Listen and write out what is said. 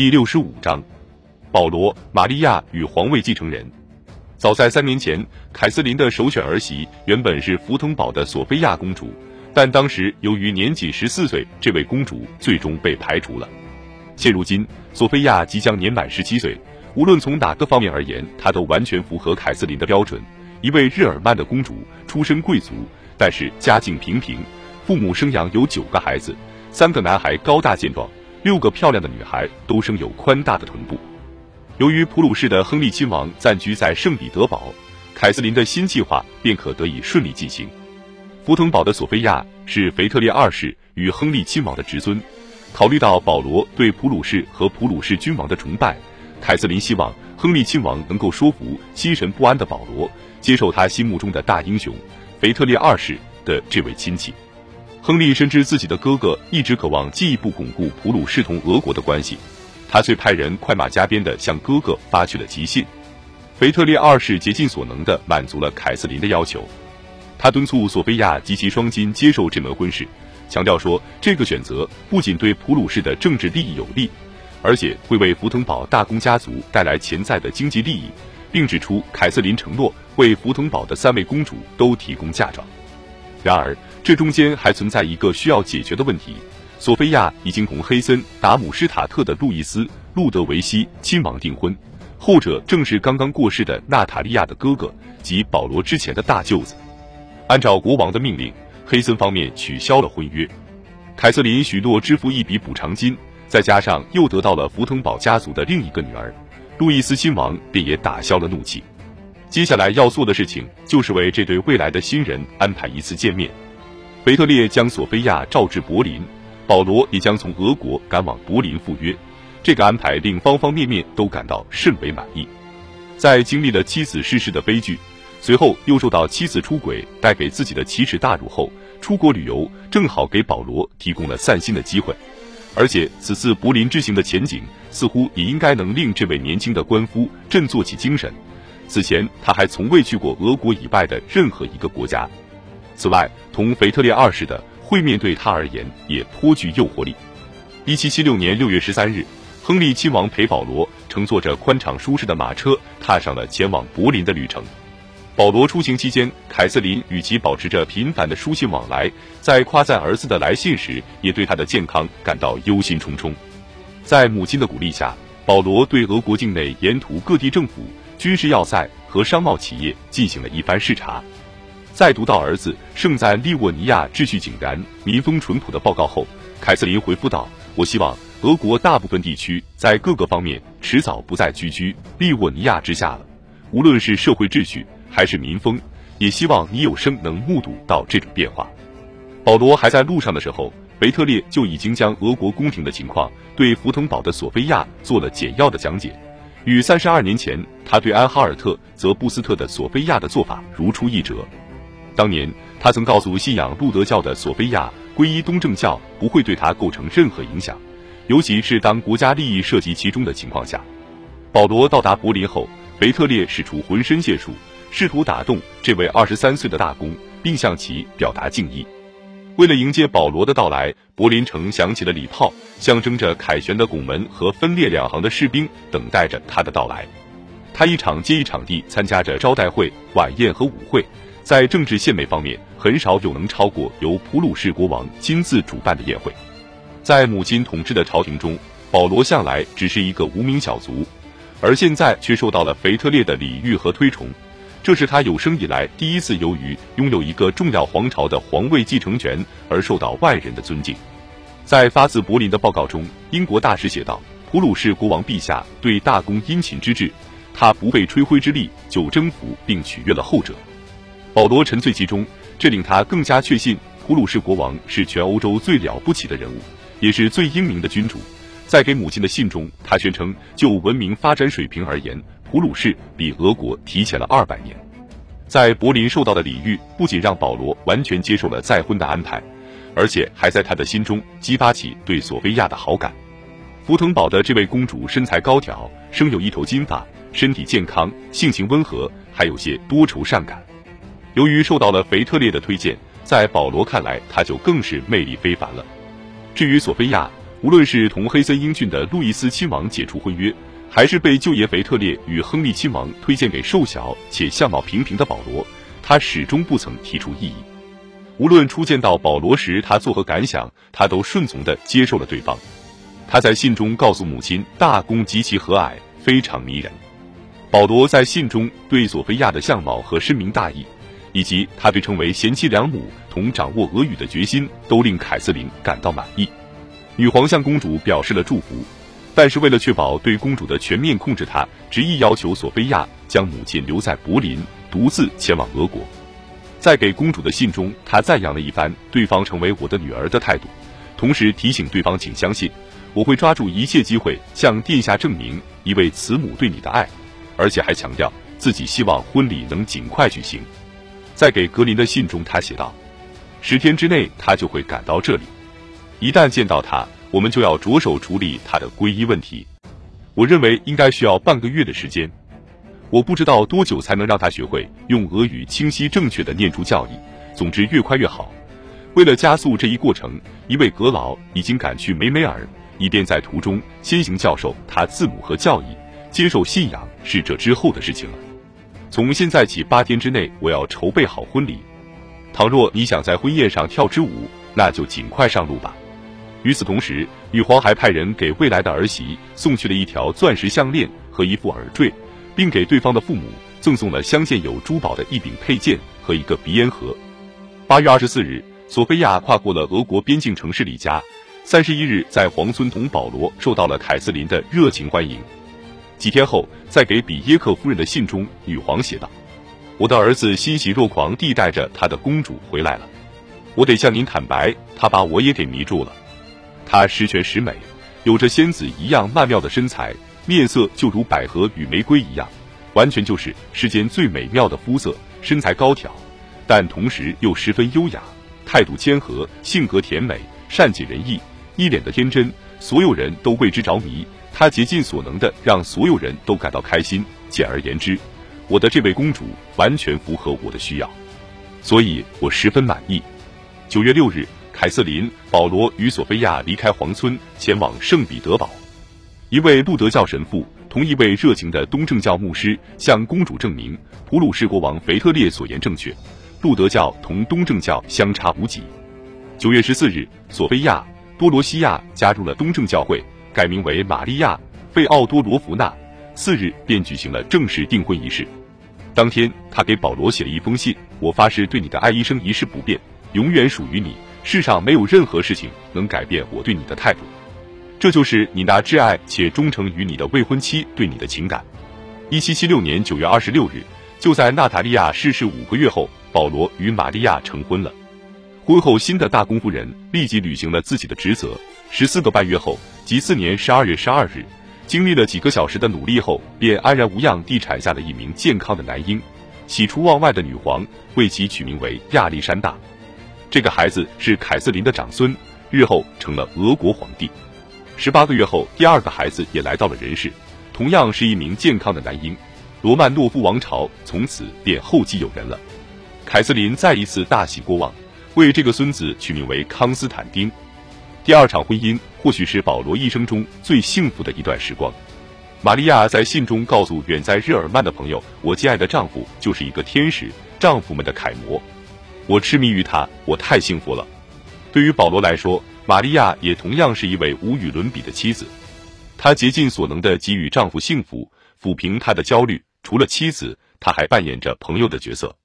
第六十五章，保罗·玛利亚与皇位继承人。早在三年前，凯瑟琳的首选儿媳原本是福腾堡的索菲亚公主，但当时由于年仅十四岁，这位公主最终被排除了。现如今，索菲亚即将年满十七岁，无论从哪个方面而言，她都完全符合凯瑟琳的标准。一位日耳曼的公主，出身贵族，但是家境平平，父母生养有九个孩子。三个男孩高大健壮，六个漂亮的女孩都生有宽大的臀部。由于普鲁士的亨利亲王暂居在圣彼得堡，凯瑟琳的新计划便可得以顺利进行。福腾堡的索菲亚是腓特烈二世与亨利亲王的侄孙。考虑到保罗对普鲁士和普鲁士君王的崇拜，凯瑟琳希望亨利亲王能够说服心神不安的保罗接受他心目中的大英雄腓特烈二世的这位亲戚。亨利深知自己的哥哥一直渴望进一步巩固普鲁士同俄国的关系，他遂派人快马加鞭地向哥哥发去了急信。腓特烈二世竭尽所能地满足了凯瑟琳的要求，他敦促索菲亚及其双亲接受这门婚事，强调说这个选择不仅对普鲁士的政治利益有利，而且会为福腾堡大公家族带来潜在的经济利益，并指出凯瑟琳承诺为福腾堡的三位公主都提供嫁妆。然而，这中间还存在一个需要解决的问题：索菲亚已经同黑森达姆施塔特的路易斯·路德维希亲王订婚，后者正是刚刚过世的娜塔莉亚的哥哥及保罗之前的大舅子。按照国王的命令，黑森方面取消了婚约。凯瑟琳许诺支付一笔补偿金，再加上又得到了福腾堡家族的另一个女儿，路易斯亲王便也打消了怒气。接下来要做的事情就是为这对未来的新人安排一次见面。腓特烈将索菲亚召至柏林，保罗也将从俄国赶往柏林赴约。这个安排令方方面面都感到甚为满意。在经历了妻子逝世的悲剧，随后又受到妻子出轨带给自己的奇耻大辱后，出国旅游正好给保罗提供了散心的机会。而且此次柏林之行的前景似乎也应该能令这位年轻的官夫振作起精神。此前他还从未去过俄国以外的任何一个国家。此外，同腓特烈二世的会面对他而言也颇具诱惑力。一七七六年六月十三日，亨利亲王陪保罗乘坐着宽敞舒适的马车，踏上了前往柏林的旅程。保罗出行期间，凯瑟琳与其保持着频繁的书信往来，在夸赞儿子的来信时，也对他的健康感到忧心忡忡。在母亲的鼓励下，保罗对俄国境内沿途各地政府。军事要塞和商贸企业进行了一番视察，在读到儿子胜在利沃尼亚秩序井然、民风淳朴的报告后，凯瑟琳回复道：“我希望俄国大部分地区在各个方面迟早不再居居利沃尼亚之下了，无论是社会秩序还是民风，也希望你有生能目睹到这种变化。”保罗还在路上的时候，维特列就已经将俄国宫廷的情况对福腾堡的索菲亚做了简要的讲解。与三十二年前他对安哈尔特泽布斯特的索菲亚的做法如出一辙。当年他曾告诉信仰路德教的索菲亚，皈依东正教不会对他构成任何影响，尤其是当国家利益涉及其中的情况下。保罗到达柏林后，维特烈使出浑身解数，试图打动这位二十三岁的大公，并向其表达敬意。为了迎接保罗的到来，柏林城响起了礼炮，象征着凯旋的拱门和分列两行的士兵等待着他的到来。他一场接一场地参加着招待会、晚宴和舞会，在政治献媚方面，很少有能超过由普鲁士国王亲自主办的宴会。在母亲统治的朝廷中，保罗向来只是一个无名小卒，而现在却受到了腓特烈的礼遇和推崇。这是他有生以来第一次由于拥有一个重要皇朝的皇位继承权而受到外人的尊敬。在发自柏林的报告中，英国大使写道：“普鲁士国王陛下对大公殷勤之至，他不费吹灰之力就征服并取悦了后者。”保罗沉醉其中，这令他更加确信普鲁士国王是全欧洲最了不起的人物，也是最英明的君主。在给母亲的信中，他宣称就文明发展水平而言。普鲁士比俄国提前了二百年，在柏林受到的礼遇不仅让保罗完全接受了再婚的安排，而且还在他的心中激发起对索菲亚的好感。福腾堡的这位公主身材高挑，生有一头金发，身体健康，性情温和，还有些多愁善感。由于受到了腓特烈的推荐，在保罗看来，他就更是魅力非凡了。至于索菲亚，无论是同黑森英俊的路易斯亲王解除婚约，还是被舅爷腓特烈与亨利亲王推荐给瘦小且相貌平平的保罗，他始终不曾提出异议。无论初见到保罗时他作何感想，他都顺从地接受了对方。他在信中告诉母亲，大公极其和蔼，非常迷人。保罗在信中对索菲亚的相貌和深明大义，以及他被称为贤妻良母同掌握俄语的决心，都令凯瑟琳感到满意。女皇向公主表示了祝福，但是为了确保对公主的全面控制，她执意要求索菲亚将母亲留在柏林，独自前往俄国。在给公主的信中，她赞扬了一番对方成为我的女儿的态度，同时提醒对方请相信，我会抓住一切机会向殿下证明一位慈母对你的爱。而且还强调自己希望婚礼能尽快举行。在给格林的信中，他写道：“十天之内他就会赶到这里。一旦见到他，我们就要着手处理他的皈依问题。我认为应该需要半个月的时间。我不知道多久才能让他学会用俄语清晰正确的念出教义。总之，越快越好。为了加速这一过程，一位阁老已经赶去梅梅尔，以便在途中先行教授他字母和教义。”接受信仰是这之后的事情了。从现在起八天之内，我要筹备好婚礼。倘若你想在婚宴上跳支舞，那就尽快上路吧。与此同时，女皇还派人给未来的儿媳送去了一条钻石项链和一副耳坠，并给对方的父母赠送了镶嵌有珠宝的一柄佩剑和一个鼻烟盒。八月二十四日，索菲亚跨过了俄国边境城市里加。三十一日，在皇村同保罗受到了凯瑟琳的热情欢迎。几天后，在给比耶克夫人的信中，女皇写道：“我的儿子欣喜若狂地带着他的公主回来了。我得向您坦白，他把我也给迷住了。他十全十美，有着仙子一样曼妙的身材，面色就如百合与玫瑰一样，完全就是世间最美妙的肤色。身材高挑，但同时又十分优雅，态度谦和，性格甜美，善解人意，一脸的天真，所有人都为之着迷。”他竭尽所能的让所有人都感到开心。简而言之，我的这位公主完全符合我的需要，所以我十分满意。九月六日，凯瑟琳、保罗与索菲亚离开皇村，前往圣彼得堡。一位路德教神父同一位热情的东正教牧师向公主证明，普鲁士国王腓特烈所言正确，路德教同东正教相差无几。九月十四日，索菲亚、多罗西亚加入了东正教会。改名为玛利亚·费奥多罗夫娜，次日便举行了正式订婚仪式。当天，他给保罗写了一封信：“我发誓对你的爱一生一世不变，永远属于你。世上没有任何事情能改变我对你的态度。这就是你那挚爱且忠诚于你的未婚妻对你的情感。”一七七六年九月二十六日，就在娜塔莉亚逝世五个月后，保罗与玛利亚成婚了。婚后，新的大公夫人立即履行了自己的职责。十四个半月后。即次年十二月十二日，经历了几个小时的努力后，便安然无恙地产下了一名健康的男婴。喜出望外的女皇为其取名为亚历山大。这个孩子是凯瑟琳的长孙，日后成了俄国皇帝。十八个月后，第二个孩子也来到了人世，同样是一名健康的男婴。罗曼诺夫王朝从此便后继有人了。凯瑟琳再一次大喜过望，为这个孙子取名为康斯坦丁。第二场婚姻或许是保罗一生中最幸福的一段时光。玛利亚在信中告诉远在日耳曼的朋友：“我亲爱的丈夫就是一个天使，丈夫们的楷模。我痴迷于他，我太幸福了。”对于保罗来说，玛利亚也同样是一位无与伦比的妻子。她竭尽所能的给予丈夫幸福，抚平他的焦虑。除了妻子，她还扮演着朋友的角色。